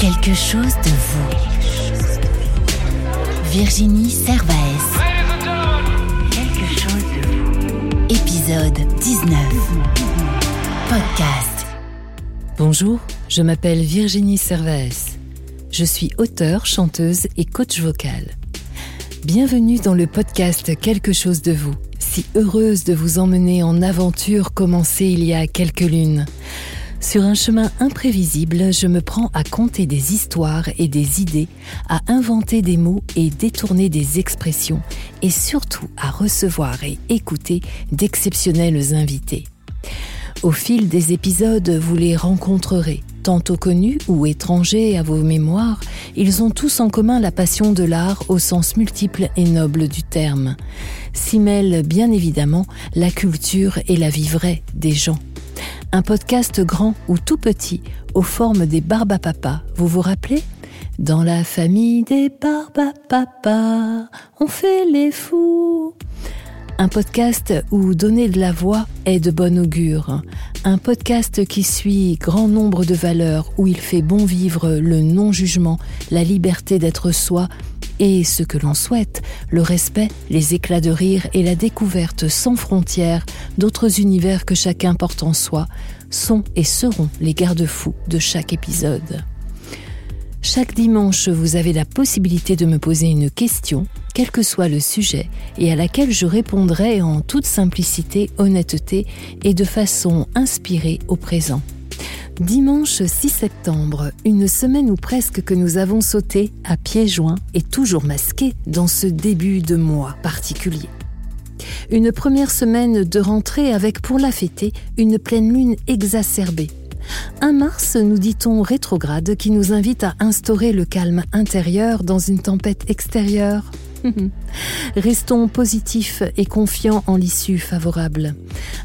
Quelque chose de vous. Virginie Servaes. Quelque chose de. Épisode 19. Podcast. Bonjour, je m'appelle Virginie Servaes. Je suis auteure, chanteuse et coach vocal. Bienvenue dans le podcast Quelque chose de vous. Si heureuse de vous emmener en aventure commencée il y a quelques lunes. Sur un chemin imprévisible, je me prends à compter des histoires et des idées, à inventer des mots et détourner des expressions, et surtout à recevoir et écouter d'exceptionnels invités. Au fil des épisodes, vous les rencontrerez, tantôt connus ou étrangers à vos mémoires, ils ont tous en commun la passion de l'art au sens multiple et noble du terme. S'y mêlent bien évidemment la culture et la vie vraie des gens un podcast grand ou tout petit, aux formes des Barbapapas. Vous vous rappelez? Dans la famille des Barbapapas, on fait les fous. Un podcast où donner de la voix est de bon augure. Un podcast qui suit grand nombre de valeurs, où il fait bon vivre le non-jugement, la liberté d'être soi et ce que l'on souhaite, le respect, les éclats de rire et la découverte sans frontières d'autres univers que chacun porte en soi, sont et seront les garde-fous de chaque épisode. Chaque dimanche, vous avez la possibilité de me poser une question, quel que soit le sujet, et à laquelle je répondrai en toute simplicité, honnêteté et de façon inspirée au présent. Dimanche 6 septembre, une semaine ou presque que nous avons sauté à pieds joints et toujours masqués dans ce début de mois particulier. Une première semaine de rentrée avec pour la fêter une pleine lune exacerbée. Un Mars, nous dit-on, rétrograde qui nous invite à instaurer le calme intérieur dans une tempête extérieure. Restons positifs et confiants en l'issue favorable.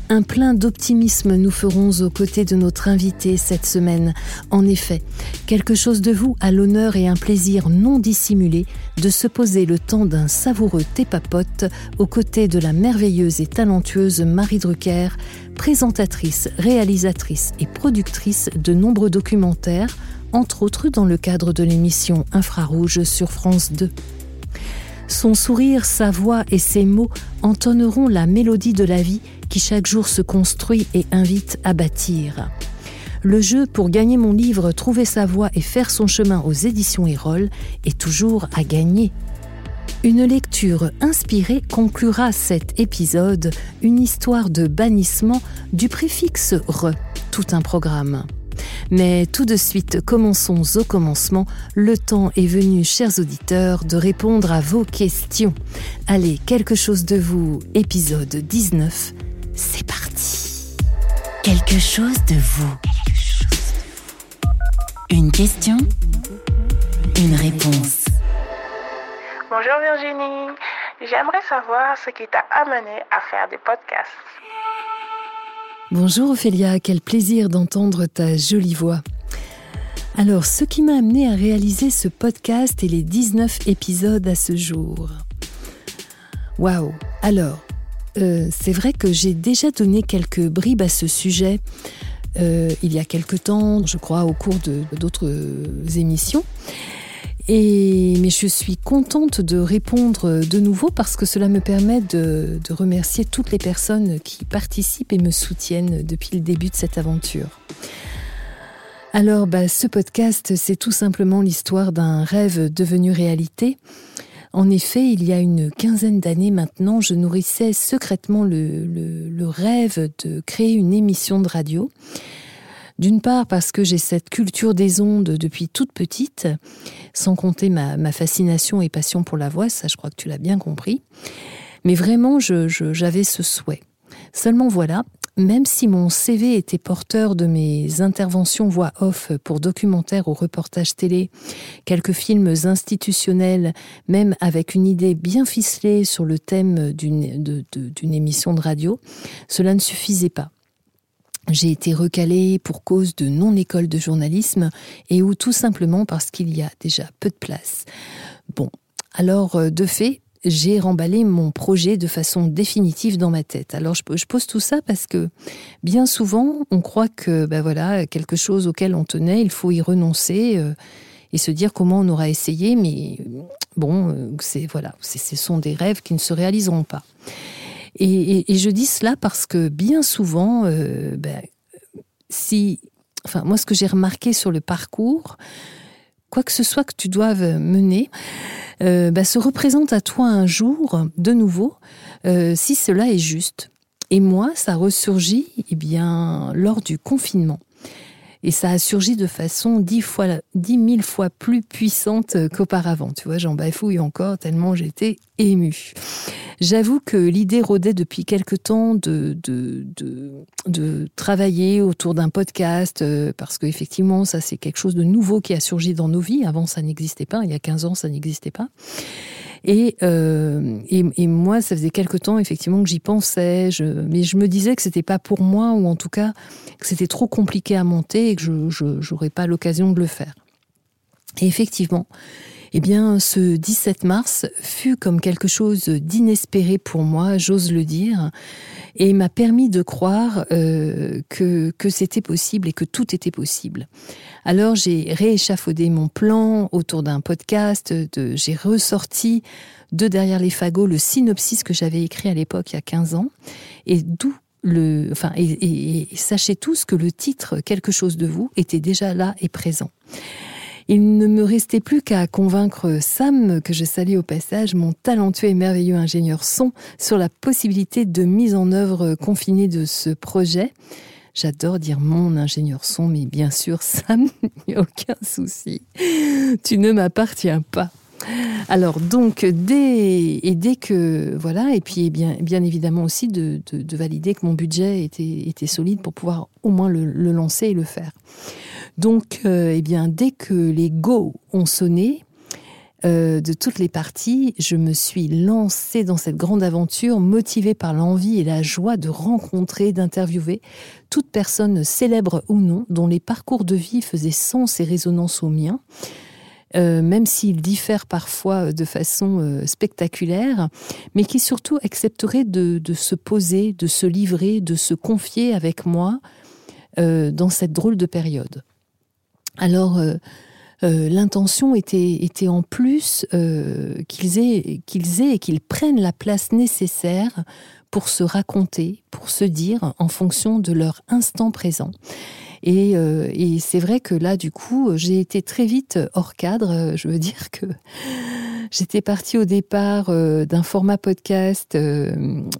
Un plein d'optimisme nous ferons aux côtés de notre invité cette semaine. En effet, quelque chose de vous a l'honneur et un plaisir non dissimulé de se poser le temps d'un savoureux thé papote aux côtés de la merveilleuse et talentueuse Marie Drucker, présentatrice, réalisatrice et productrice de nombreux documentaires, entre autres dans le cadre de l'émission Infrarouge sur France 2. Son sourire, sa voix et ses mots entonneront la mélodie de la vie qui chaque jour se construit et invite à bâtir. Le jeu pour gagner mon livre Trouver sa voix et faire son chemin aux éditions Erol est toujours à gagner. Une lecture inspirée conclura cet épisode, une histoire de bannissement du préfixe re, tout un programme. Mais tout de suite, commençons au commencement. Le temps est venu, chers auditeurs, de répondre à vos questions. Allez, quelque chose de vous, épisode 19, c'est parti. Quelque chose de vous. Une question, une réponse. Bonjour Virginie, j'aimerais savoir ce qui t'a amené à faire des podcasts. Bonjour Ophélia, quel plaisir d'entendre ta jolie voix. Alors, ce qui m'a amené à réaliser ce podcast et les 19 épisodes à ce jour. Waouh Alors, euh, c'est vrai que j'ai déjà donné quelques bribes à ce sujet euh, il y a quelque temps, je crois, au cours d'autres émissions. Et, mais je suis contente de répondre de nouveau parce que cela me permet de, remercier toutes les personnes qui participent et me soutiennent depuis le début de cette aventure. Alors, bah, ce podcast, c'est tout simplement l'histoire d'un rêve devenu réalité. En effet, il y a une quinzaine d'années maintenant, je nourrissais secrètement le rêve de créer une émission de radio d'une part parce que j'ai cette culture des ondes depuis toute petite, sans compter ma, fascination et passion pour la voix, ça je crois que tu l'as bien compris. Mais vraiment, j'avais ce souhait. Seulement voilà, même si mon CV était porteur de mes interventions voix off pour documentaires ou reportages télé, quelques films institutionnels, même avec une idée bien ficelée sur le thème d'une émission de radio, cela ne suffisait pas. J'ai été recalée pour cause de non-école de journalisme et ou tout simplement parce qu'il y a déjà peu de place. Bon, alors euh, de fait, j'ai remballé mon projet de façon définitive dans ma tête. Alors je, pose tout ça parce que bien souvent, on croit que ben voilà, quelque chose auquel on tenait, il faut y renoncer euh, et se dire comment on aura essayé, mais bon, euh, c'est voilà, ce sont des rêves qui ne se réaliseront pas. Et, je dis cela parce que bien souvent, euh, ben, si, enfin moi, ce que j'ai remarqué sur le parcours, quoi que ce soit que tu doives mener, euh, bah, se représente à toi un jour, de nouveau, euh, si cela est juste. Et moi, ça ressurgit eh bien, lors du confinement. Et ça a surgi de façon dix, fois, dix mille fois plus puissante qu'auparavant. Tu vois, j'en bafouille encore tellement j'étais émue. J'avoue que l'idée rôdait depuis quelque temps de, de, de, travailler autour d'un podcast, euh, parce qu'effectivement, ça c'est quelque chose de nouveau qui a surgi dans nos vies. Avant, ça n'existait pas. Il y a 15 ans, ça n'existait pas. Euh, et, et, moi, ça faisait quelque temps effectivement que j'y pensais, mais je me disais que c'était pas pour moi, ou en tout cas que c'était trop compliqué à monter et que je n'aurais pas l'occasion de le faire. Et effectivement, eh bien, ce 17 mars fut comme quelque chose d'inespéré pour moi, j'ose le dire, et m'a permis de croire euh, que, c'était possible et que tout était possible. Alors j'ai rééchafaudé mon plan autour d'un podcast, j'ai ressorti de derrière les fagots le synopsis que j'avais écrit à l'époque il y a 15 ans, et d'où le, enfin, et sachez tous que le titre Quelque chose de vous était déjà là et présent. Il ne me restait plus qu'à convaincre Sam, que je salue au passage, mon talentueux et merveilleux ingénieur son, sur la possibilité de mise en œuvre confinée de ce projet. J'adore dire mon ingénieur son, mais bien sûr, Sam, aucun souci. Tu ne m'appartiens pas. Alors donc dès et dès que voilà et puis bien bien évidemment aussi de, valider que mon budget était, solide pour pouvoir au moins le lancer et le faire. Donc, euh, eh bien, dès que les go ont sonné, euh, de toutes les parties, je me suis lancée dans cette grande aventure, motivée par l'envie et la joie de rencontrer, d'interviewer toute personne célèbre ou non, dont les parcours de vie faisaient sens et résonance au mien. Euh, même s'ils diffèrent parfois de façon spectaculaire, mais qui surtout accepteraient de, se poser, de se livrer, de se confier avec moi dans cette drôle de période. Alors, euh, euh, l'intention était, était en plus euh, qu'ils aient, qu'ils aient et qu'ils prennent la place nécessaire pour se raconter, pour se dire en fonction de leur instant présent. Et, c'est vrai que là, du coup, j'ai été très vite hors cadre. Je veux dire que j'étais partie au départ d'un format podcast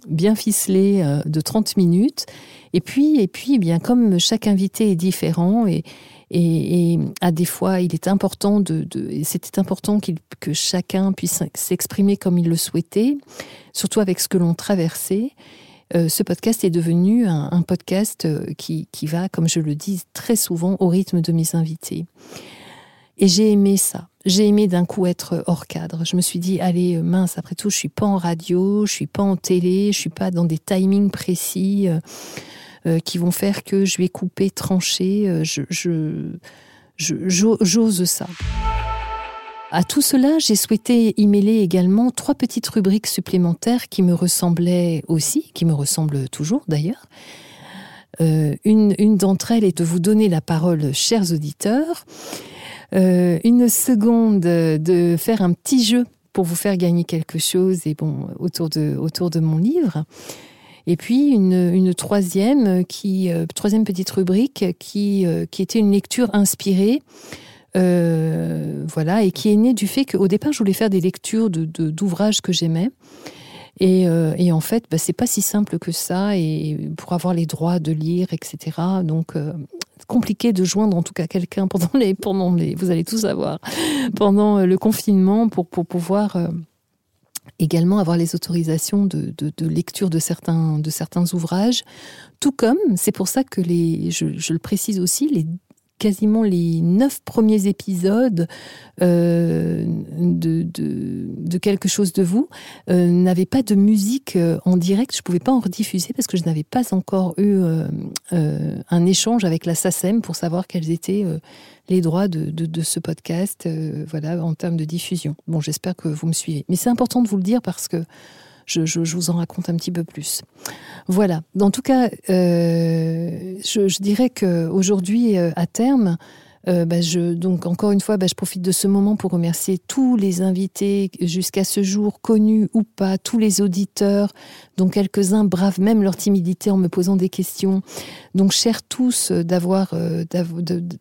bien ficelé de 30 minutes. Et puis, et puis, eh bien, comme chaque invité est différent et, et, à des fois, il est important de, c'était important que chacun puisse s'exprimer comme il le souhaitait, surtout avec ce que l'on traversait. Euh, ce podcast est devenu un, podcast euh, qui, qui, va, comme je le dis très souvent, au rythme de mes invités. Et j'ai aimé ça. J'ai aimé d'un coup être hors cadre. Je me suis dit, allez, mince, après tout, je suis pas en radio, je suis pas en télé, je suis pas dans des timings précis. Euh, qui vont faire que je vais couper, trancher. Euh, je, j'ose ça. À tout cela, j'ai souhaité y mêler également trois petites rubriques supplémentaires qui me ressemblaient aussi, qui me ressemblent toujours d'ailleurs. Euh, une, une d'entre elles est de vous donner la parole, chers auditeurs. une seconde, de faire un petit jeu pour vous faire gagner quelque chose et bon, autour, de, autour de mon livre. Et puis une, euh, troisième petite rubrique qui, euh, qui était une lecture inspirée. Euh, voilà, et qui est née du fait qu'au départ, je voulais faire des lectures d'ouvrages que j'aimais. Et, et, en fait, bah, c'est pas si simple que ça, et pour avoir les droits de lire, etc. Donc, compliqué de joindre en tout cas quelqu'un pendant les, pendant les, vous allez tout savoir, pendant le confinement pour, pour pouvoir également avoir les autorisations de, lecture de certains, ouvrages, tout comme, c'est pour ça que les, je, le précise aussi, les quasiment les neuf premiers épisodes euh, de, quelque chose de vous euh, n'avaient pas de musique euh, en direct. Je ne pouvais pas en rediffuser parce que je n'avais pas encore eu un échange avec la SACEM pour savoir quels étaient les droits de, de ce podcast voilà, en termes de diffusion. Bon, j'espère que vous me suivez. Mais c'est important de vous le dire parce que je, vous en raconte un petit peu plus. Voilà. En tout cas, euh, je, dirais qu'aujourd'hui, euh, à terme, euh, bah, je, donc encore une fois, bah, je profite de ce moment pour remercier tous les invités jusqu'à ce jour, connus ou pas, tous les auditeurs, dont quelques-uns bravent même leur timidité en me posant des questions. Donc, chers tous, d'avoir,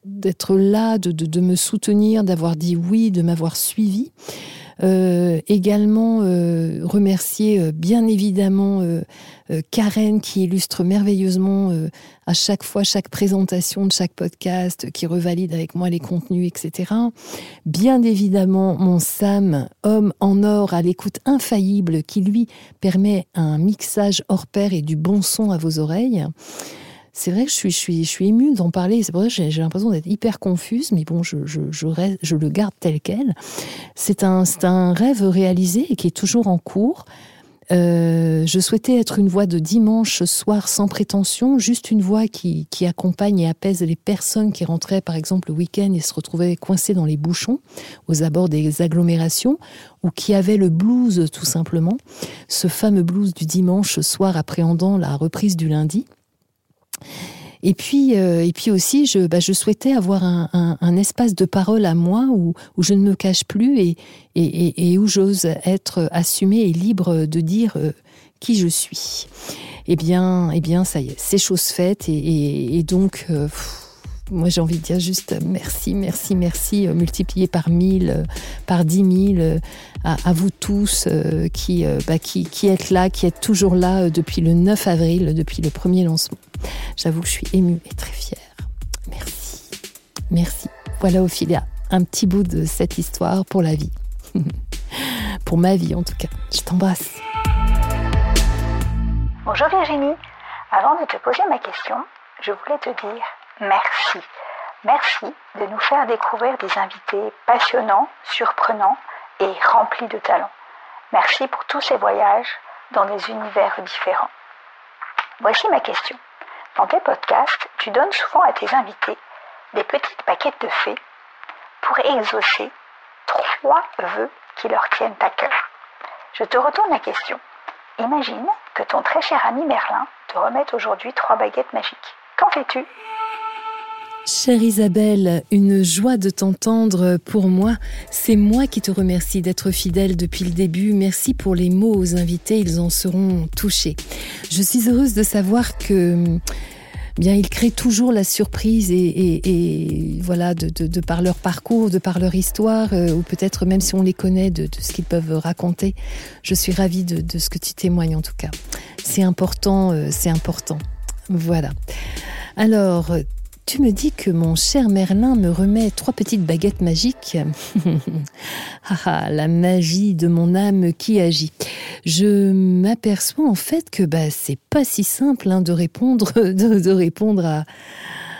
d'être là, de, de, me soutenir, d'avoir dit oui, de m'avoir suivi. Euh, également euh, remercier euh, bien évidemment Karen qui illustre merveilleusement à chaque fois chaque présentation de chaque podcast, qui revalide avec moi les contenus, etc. Bien évidemment mon Sam, homme en or à l'écoute infaillible, qui lui permet un mixage hors pair et du bon son à vos oreilles c'est vrai que je suis, émue d'en parler. C'est pour ça que j'ai l'impression d'être hyper confuse, mais bon, je, le garde tel quel. C'est un, un rêve réalisé et qui est toujours en cours. Euh, je souhaitais être une voix de dimanche soir sans prétention, juste une voix qui, qui, accompagne et apaise les personnes qui rentraient par exemple le week-end et se retrouvaient coincées dans les bouchons aux abords des agglomérations ou qui avaient le blues tout simplement, ce fameux blues du dimanche soir appréhendant la reprise du lundi. Et puis, euh, et puis aussi, je, bah, je souhaitais avoir un, un, espace de parole à moi où, où je ne me cache plus et, et, et où j'ose être assumée et libre de dire euh, qui je suis. Eh bien, eh bien, ça y est, c'est chose faite et, et donc. Euh, moi j'ai envie de dire juste merci, merci, merci, euh, multiplié par mille, euh, par dix mille, euh, à, vous tous qui, bah, qui, qui êtes là, qui êtes toujours là depuis le 9 avril, depuis le premier lancement. J'avoue que je suis émue et très fière. Merci, merci. Voilà Ophélia, un petit bout de cette histoire pour la vie. pour ma vie en tout cas. Je t'embrasse. Bonjour Virginie. Avant de te poser ma question, je voulais te dire merci. Merci de nous faire découvrir des invités passionnants, surprenants et remplis de talent. Merci pour tous ces voyages dans des univers différents. Voici ma question. Dans tes podcasts, tu donnes souvent à tes invités des petites paquettes de fées pour exaucer trois vœux qui leur tiennent à cœur. Je te retourne la question. Imagine que ton très cher ami Merlin te remette aujourd'hui trois baguettes magiques. Qu'en fais-tu? Chère Isabelle, une joie de t'entendre pour moi. C'est moi qui te remercie d'être fidèle depuis le début. Merci pour les mots aux invités, ils en seront touchés. Je suis heureuse de savoir que bien ils créent toujours la surprise et, voilà de, par leur parcours, de par leur histoire, euh, ou peut-être même si on les connaît de, ce qu'ils peuvent raconter. Je suis ravie de, ce que tu témoignes en tout cas. C'est important, euh, c'est important. Voilà. Alors, tu me dis que mon cher Merlin me remet trois petites baguettes magiques. Ah, ah, la magie de mon âme qui agit. Je m'aperçois en fait que bah, c'est pas si simple hein, de répondre, de, répondre à,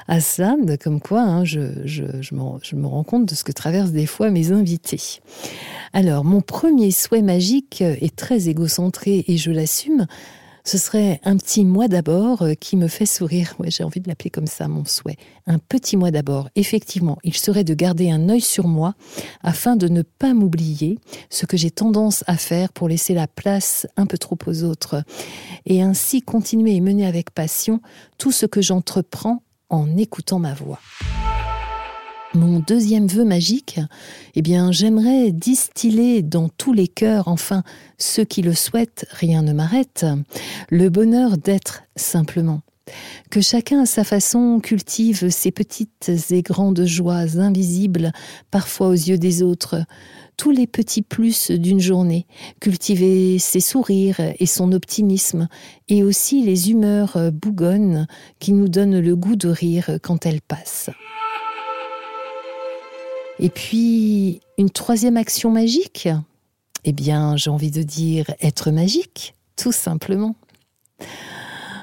à ça, comme quoi hein, je, je, je, me, je me rends compte de ce que traversent des fois mes invités. Alors, mon premier souhait magique est très égocentré et je l'assume ce serait un petit moi d'abord euh, qui me fait sourire. Ouais, j'ai envie de l'appeler comme ça, mon souhait. Un petit moi d'abord. Effectivement, il serait de garder un œil sur moi afin de ne pas m'oublier, ce que j'ai tendance à faire pour laisser la place un peu trop aux autres, et ainsi continuer et mener avec passion tout ce que j'entreprends en écoutant ma voix. Mon deuxième vœu magique, eh bien, j'aimerais distiller dans tous les cœurs, enfin, ceux qui le souhaitent, rien ne m'arrête, le bonheur d'être simplement. Que chacun à sa façon cultive ses petites et grandes joies invisibles, parfois aux yeux des autres, tous les petits plus d'une journée, cultiver ses sourires et son optimisme, et aussi les humeurs bougonnes qui nous donnent le goût de rire quand elles passent. Et puis, une troisième action magique Eh bien, j'ai envie de dire être magique, tout simplement.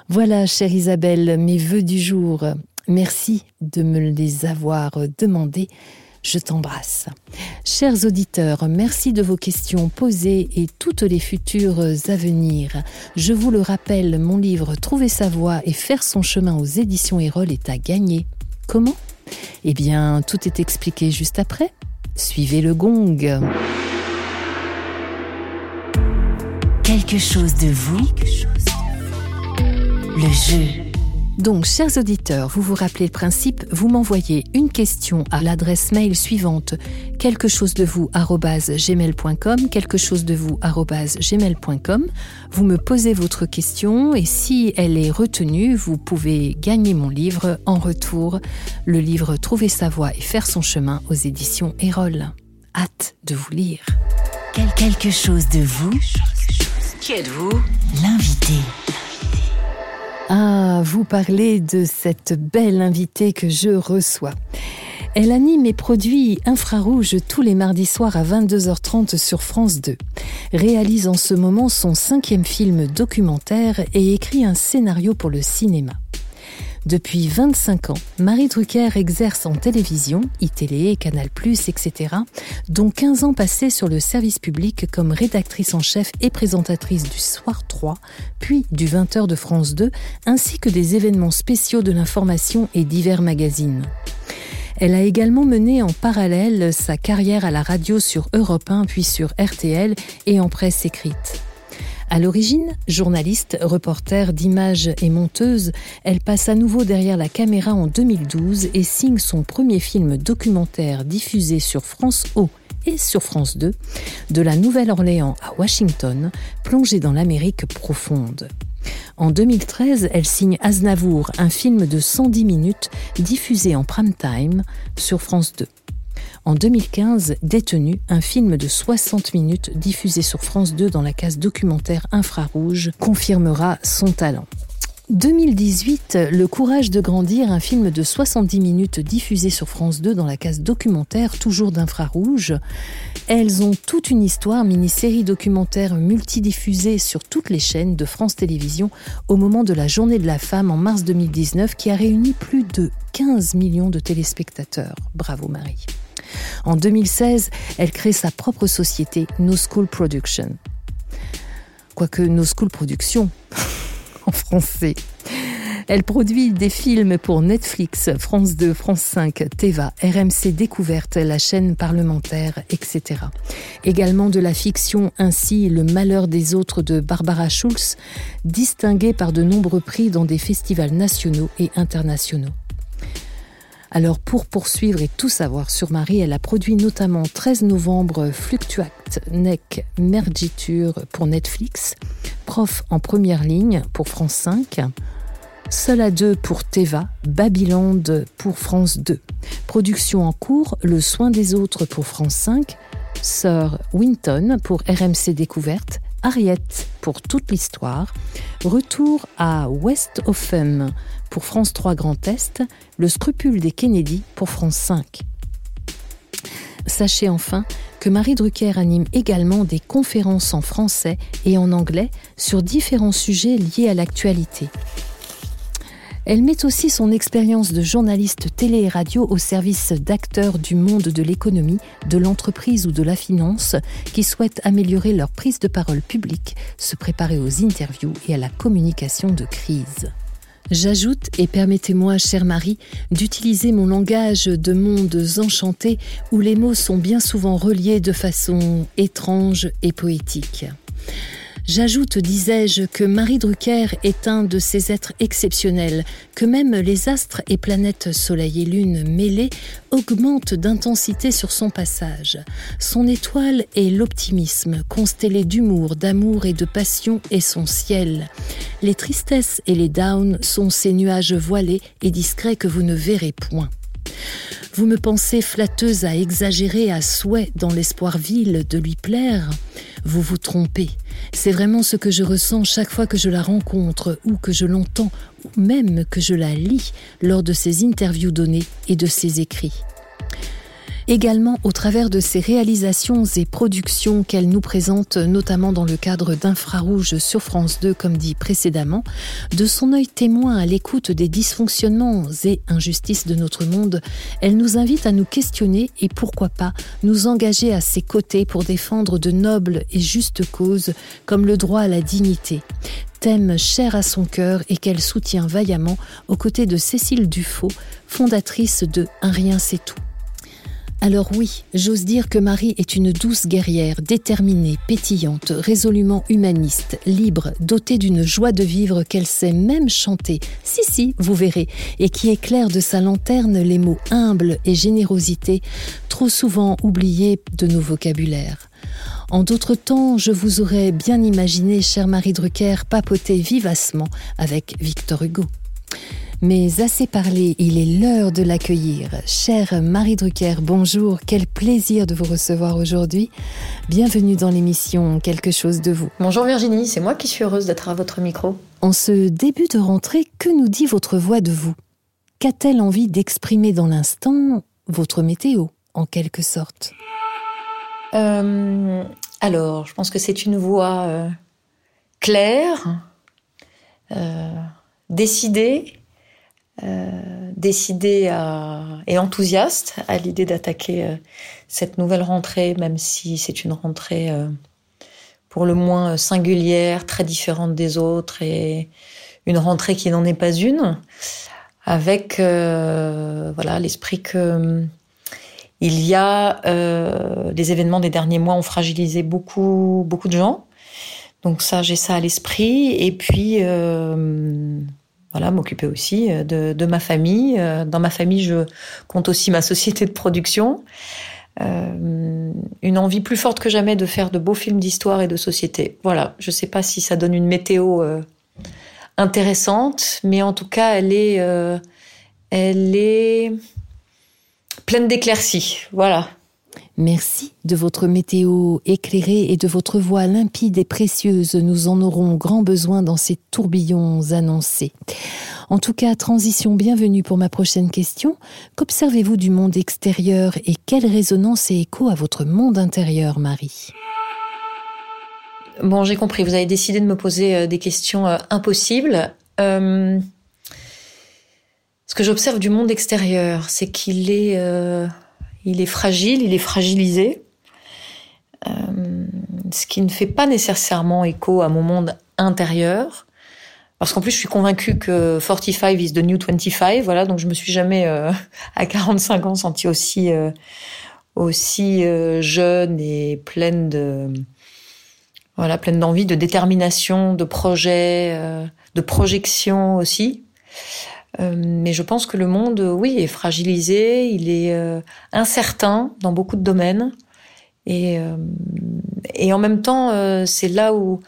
Voilà, chère Isabelle, mes vœux du jour. Merci de me les avoir demandés. Je t'embrasse. Chers auditeurs, merci de vos questions posées et toutes les futures à venir. Je vous le rappelle, mon livre Trouver sa voie et faire son chemin aux éditions Erol est à gagner. Comment? Eh bien, tout est expliqué juste après. Suivez le gong. Quelque chose de vous. Le jeu. Donc, chers auditeurs, vous vous rappelez le principe, vous m'envoyez une question à l'adresse mail suivante quelque chose de vous gmail.com, quelque chose de vous gmail.com. Vous me posez votre question et si elle est retenue, vous pouvez gagner mon livre en retour, le livre Trouver sa voie et faire son chemin aux éditions Erol. Hâte de vous lire. Quelque chose de vous. Qui êtes-vous? L'invité. Ah, vous parlez de cette belle invitée que je reçois. Elle anime et produit Infrarouge tous les mardis soirs à 22h30 sur France 2. Réalise en ce moment son cinquième film documentaire et écrit un scénario pour le cinéma. Depuis 25 ans, Marie Drucker exerce en télévision, iTélé, Canal+, etc., dont 15 ans passés sur le service public comme rédactrice en chef et présentatrice du Soir 3, puis du 20h de France 2, ainsi que des événements spéciaux de l'information et divers magazines. Elle a également mené en parallèle sa carrière à la radio sur Europe 1 puis sur RTL et en presse écrite. À l'origine, journaliste, reporter d'images et monteuse, elle passe à nouveau derrière la caméra en 2012 et signe son premier film documentaire diffusé sur France O et sur France 2, de la Nouvelle-Orléans à Washington, plongée dans l'Amérique profonde. En 2013, elle signe Aznavour, un film de 110 minutes diffusé en prime time sur France 2. En 2015, Détenu, un film de 60 minutes diffusé sur France 2 dans la case documentaire infrarouge, confirmera son talent. 2018, Le courage de grandir, un film de 70 minutes diffusé sur France 2 dans la case documentaire, toujours d'infrarouge. Elles ont toute une histoire, mini-série documentaire multidiffusée sur toutes les chaînes de France Télévisions au moment de la Journée de la femme en mars 2019 qui a réuni plus de 15 millions de téléspectateurs. Bravo Marie. En 2016, elle crée sa propre société, No School Production. Quoique No School Production, en français. Elle produit des films pour Netflix, France 2, France 5, Teva, RMC Découverte, la chaîne parlementaire, etc. Également de la fiction ainsi Le malheur des autres de Barbara Schulz, distinguée par de nombreux prix dans des festivals nationaux et internationaux. Alors pour poursuivre et tout savoir sur Marie, elle a produit notamment 13 novembre Fluctuact Nec Mergiture pour Netflix, Prof en première ligne pour France 5, Seul à deux pour Teva, Babyland pour France 2. Production en cours, Le soin des autres pour France 5, Sir Winton pour RMC Découverte, Harriet pour toute l'histoire, Retour à West Offham pour France 3 Grand Est, Le scrupule des Kennedy pour France 5. Sachez enfin que Marie Drucker anime également des conférences en français et en anglais sur différents sujets liés à l'actualité. Elle met aussi son expérience de journaliste télé et radio au service d'acteurs du monde de l'économie, de l'entreprise ou de la finance qui souhaitent améliorer leur prise de parole publique, se préparer aux interviews et à la communication de crise. J'ajoute, et permettez-moi, chère Marie, d'utiliser mon langage de mondes enchantés où les mots sont bien souvent reliés de façon étrange et poétique. J'ajoute, disais-je, que Marie Drucker est un de ces êtres exceptionnels, que même les astres et planètes Soleil et Lune mêlés augmentent d'intensité sur son passage. Son étoile est l'optimisme, constellé d'humour, d'amour et de passion est son ciel. Les tristesses et les downs sont ces nuages voilés et discrets que vous ne verrez point. Vous me pensez flatteuse à exagérer à souhait dans l'espoir vil de lui plaire Vous vous trompez. C'est vraiment ce que je ressens chaque fois que je la rencontre ou que je l'entends ou même que je la lis lors de ses interviews données et de ses écrits. Également au travers de ses réalisations et productions qu'elle nous présente notamment dans le cadre d'Infrarouge sur France 2 comme dit précédemment, de son œil témoin à l'écoute des dysfonctionnements et injustices de notre monde, elle nous invite à nous questionner et pourquoi pas nous engager à ses côtés pour défendre de nobles et justes causes comme le droit à la dignité thème cher à son cœur et qu'elle soutient vaillamment aux côtés de Cécile Dufaux, fondatrice de Un rien c'est tout. Alors oui, j'ose dire que Marie est une douce guerrière, déterminée, pétillante, résolument humaniste, libre, dotée d'une joie de vivre qu'elle sait même chanter. Si, si, vous verrez, et qui éclaire de sa lanterne les mots humble et générosité, trop souvent oubliés de nos vocabulaires. En d'autres temps, je vous aurais bien imaginé, chère Marie Drucker, papoter vivacement avec Victor Hugo. Mais assez parlé, il est l'heure de l'accueillir. Chère Marie Drucker, bonjour, quel plaisir de vous recevoir aujourd'hui. Bienvenue dans l'émission Quelque chose de vous. Bonjour Virginie, c'est moi qui suis heureuse d'être à votre micro. En ce début de rentrée, que nous dit votre voix de vous? Qu'a-t-elle envie d'exprimer dans l'instant votre météo, en quelque sorte? Euh, Alors, je pense que c'est une voix euh, claire, euh, décidée, décidé à, et enthousiaste à l'idée d'attaquer euh, cette nouvelle rentrée, même si c'est une rentrée euh, pour le moins singulière, très différente des autres et une rentrée qui n'en est pas une, avec euh, voilà l'esprit que il y a euh, les événements des derniers mois ont fragilisé beaucoup beaucoup de gens. Donc ça, j'ai ça à l'esprit. Et puis euh, voilà, m'occuper aussi euh, de, ma famille. Euh, dans ma famille, je compte aussi ma société de production. Euh, une envie plus forte que jamais de faire de beaux films d'histoire et de société. Voilà, je ne sais pas si ça donne une météo intéressante, mais en tout cas, elle est, elle est pleine d'éclaircies. Voilà. Merci de votre météo éclairée et de votre voix limpide et précieuse. Nous en aurons grand besoin dans ces tourbillons annoncés. En tout cas, transition bienvenue pour ma prochaine question. Qu'observez-vous du monde extérieur et quelle résonance et écho à votre monde intérieur, Marie? Bon, j'ai compris. Vous avez décidé de me poser euh, des questions euh, impossibles. Euh, ce que j'observe du monde extérieur, c'est qu'il est, il est fragile, il est fragilisé, euh, ce qui ne fait pas nécessairement écho à mon monde intérieur. Parce qu'en plus, je suis convaincue que 45 is the new 25. Voilà, donc je me suis jamais euh, à 45 ans sentie aussi euh, jeune et pleine de voilà, pleine d'envie, de détermination, de projet, de projection aussi. Euh, mais je pense que le monde, oui, est fragilisé, il est euh, incertain dans beaucoup de domaines. Et, euh, et en même temps, euh, c'est là où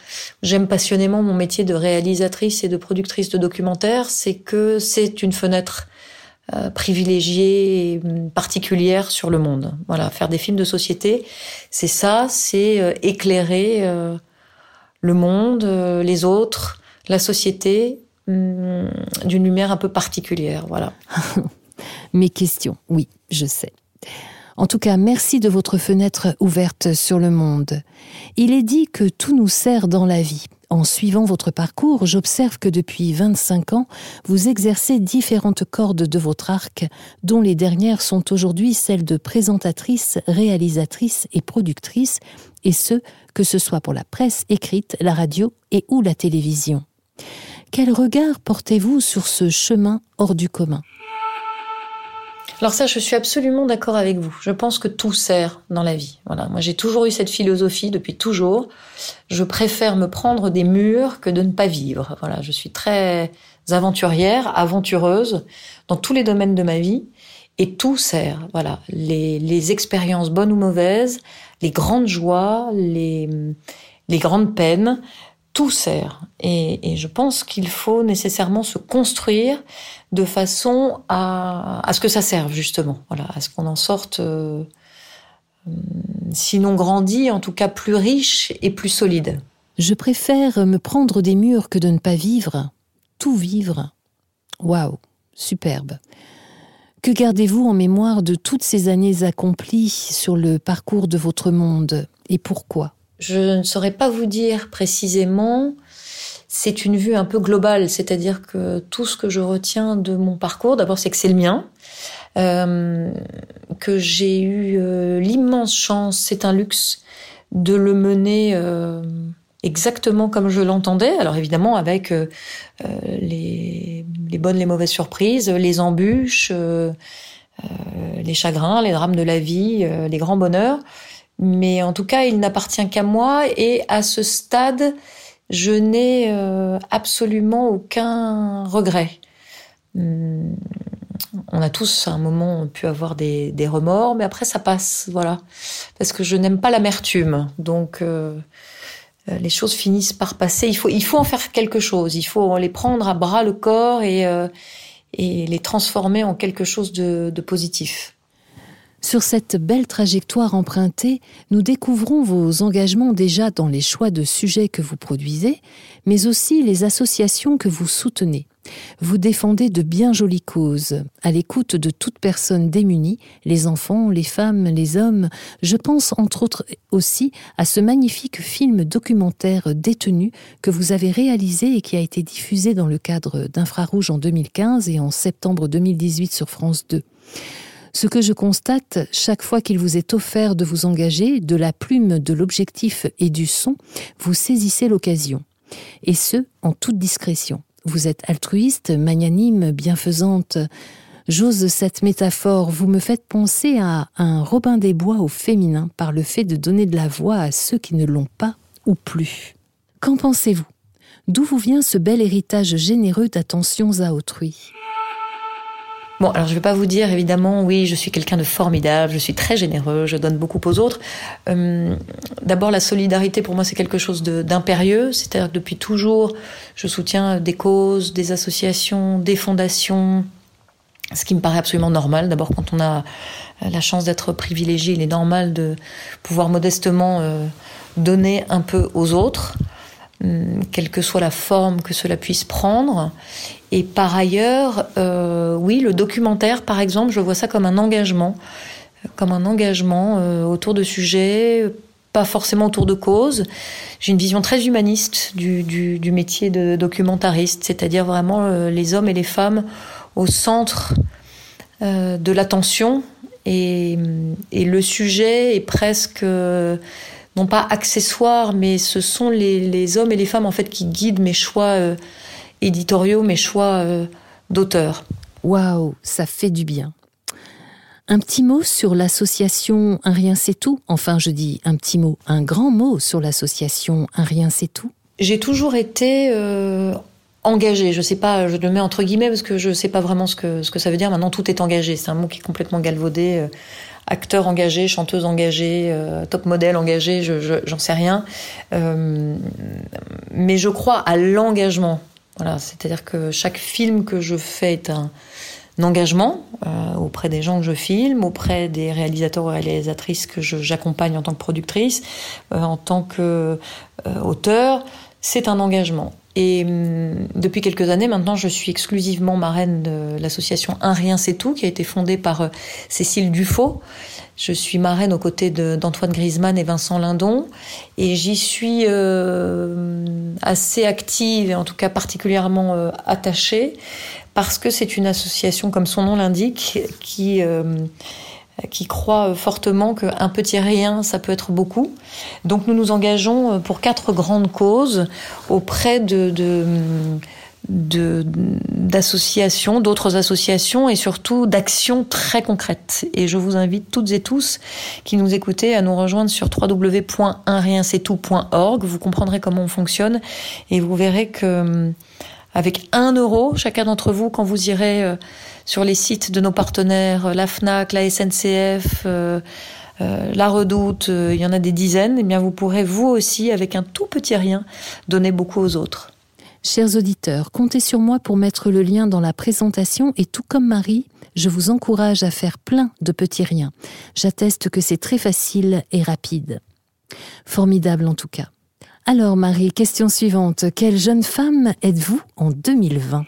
j'aime passionnément mon métier de réalisatrice et de productrice de documentaires, c'est que c'est une fenêtre euh, privilégiée et particulière sur le monde. Voilà, faire des films de société, c'est ça, c'est euh, éclairer euh, le monde, euh, les autres, la société hum, d'une lumière un peu particulière. Voilà. Mes questions, oui, je sais. En tout cas, merci de votre fenêtre ouverte sur le monde. Il est dit que tout nous sert dans la vie. En suivant votre parcours, j'observe que depuis 25 ans, vous exercez différentes cordes de votre arc, dont les dernières sont aujourd'hui celles de présentatrice, réalisatrice et productrice, et ce, que ce soit pour la presse écrite, la radio et ou la télévision. Quel regard portez-vous sur ce chemin hors du commun? Alors ça, je suis absolument d'accord avec vous. Je pense que tout sert dans la vie. Voilà, moi j'ai toujours eu cette philosophie depuis toujours. Je préfère me prendre des murs que de ne pas vivre. Voilà, je suis très aventurière, aventureuse dans tous les domaines de ma vie et tout sert. Voilà, les, expériences bonnes ou mauvaises, les grandes joies, les grandes peines, tout sert. Et, je pense qu'il faut nécessairement se construire de façon à, à ce que ça serve, justement. Voilà, à ce qu'on en sorte, euh, sinon grandi, en tout cas plus riche et plus solide. Je préfère me prendre des murs que de ne pas vivre. Tout vivre. Waouh, superbe. Que gardez-vous en mémoire de toutes ces années accomplies sur le parcours de votre monde et pourquoi? Je ne saurais pas vous dire précisément. C'est une vue un peu globale, c'est-à-dire que tout ce que je retiens de mon parcours, d'abord c'est que c'est le mien, euh, que j'ai eu euh, l'immense chance, c'est un luxe, de le mener euh, exactement comme je l'entendais. Alors évidemment avec les, les, bonnes, les mauvaises surprises, les embûches, les chagrins, les drames de la vie, les grands bonheurs. Mais en tout cas, il n'appartient qu'à moi et à ce stade, je n'ai absolument aucun regret. Hum, on a tous à un moment pu avoir des, des, remords, mais après ça passe, voilà. Parce que je n'aime pas l'amertume, donc euh, euh, les choses finissent par passer. Il faut, il faut en faire quelque chose. Il faut les prendre à bras le corps et, euh, et les transformer en quelque chose de, de positif. Sur cette belle trajectoire empruntée, nous découvrons vos engagements déjà dans les choix de sujets que vous produisez, mais aussi les associations que vous soutenez. Vous défendez de bien jolies causes, à l'écoute de toute personne démunie, les enfants, les femmes, les hommes. Je pense entre autres aussi à ce magnifique film documentaire détenu que vous avez réalisé et qui a été diffusé dans le cadre d'Infrarouge en 2015 et en septembre 2018 sur France 2. Ce que je constate chaque fois qu'il vous est offert de vous engager, de la plume de l'objectif et du son, vous saisissez l'occasion. Et ce, en toute discrétion. Vous êtes altruiste, magnanime, bienfaisante. J'ose cette métaphore, vous me faites penser à un Robin des Bois au féminin par le fait de donner de la voix à ceux qui ne l'ont pas ou plus. Qu'en pensez-vous? D'où vous vient ce bel héritage généreux d'attentions à autrui? Bon, alors je vais pas vous dire évidemment, oui, je suis quelqu'un de formidable, je suis très généreux, je donne beaucoup aux autres. Euh, D'abord, la solidarité pour moi c'est quelque chose d'impérieux, c'est-à-dire que depuis toujours, je soutiens des causes, des associations, des fondations, ce qui me paraît absolument normal. D'abord, quand on a la chance d'être privilégié, il est normal de pouvoir modestement euh, donner un peu aux autres quelle que soit la forme que cela puisse prendre. Et par ailleurs, euh, oui, le documentaire, par exemple, je vois ça comme un engagement, comme un engagement euh, autour de sujets, pas forcément autour de causes. J'ai une vision très humaniste du, métier de documentariste, c'est-à-dire vraiment euh, les hommes et les femmes au centre de l'attention et, le sujet est presque non pas accessoire, mais ce sont les, les, hommes et les femmes en fait qui guident mes choix euh, éditoriaux, mes choix euh, d'auteur. Waouh, ça fait du bien. Un petit mot sur l'association Un rien c'est tout. Enfin, je dis un petit mot, un grand mot sur l'association Un rien c'est tout. J'ai toujours été euh, engagée. Je sais pas, je le mets entre guillemets parce que je sais pas vraiment ce que ce que ça veut dire. Maintenant, tout est engagé. C'est un mot qui est complètement galvaudé. Acteur engagé, chanteuse engagée, euh, top modèle engagé, j'en je, j'en sais rien. Euh, mais je crois à l'engagement. Voilà, c'est-à-dire que chaque film que je fais est un, un engagement euh, auprès des gens que je filme, auprès des réalisateurs et réalisatrices que j'accompagne en tant que productrice, euh, en tant que euh, auteur. C'est un engagement. Et hum, depuis quelques années maintenant, je suis exclusivement marraine de l'association Un Rien C'est Tout, qui a été fondée par euh, Cécile Dufaux. Je suis marraine aux côtés d'Antoine Griezmann et Vincent Lindon. Et j'y suis euh, assez active et en tout cas particulièrement euh, attachée parce que c'est une association, comme son nom l'indique, qui... Euh, qui croit fortement qu'un petit rien, ça peut être beaucoup. Donc nous nous engageons pour quatre grandes causes auprès de, de d'associations, d'autres associations et surtout d'actions très concrètes. Et je vous invite toutes et tous qui nous écoutez à nous rejoindre sur www.unriensettout.org. Vous comprendrez comment on fonctionne et vous verrez que avec un euro, chacun d'entre vous, quand vous irez euh, sur les sites de nos partenaires, la FNAC, la SNCF, euh, euh, la Redoute, euh, il y en a des dizaines, et eh bien vous pourrez vous aussi, avec un tout petit rien, donner beaucoup aux autres. Chers auditeurs, comptez sur moi pour mettre le lien dans la présentation et tout comme Marie, je vous encourage à faire plein de petits riens. J'atteste que c'est très facile et rapide. Formidable en tout cas. Alors Marie, question suivante. Quelle jeune femme êtes-vous en 2020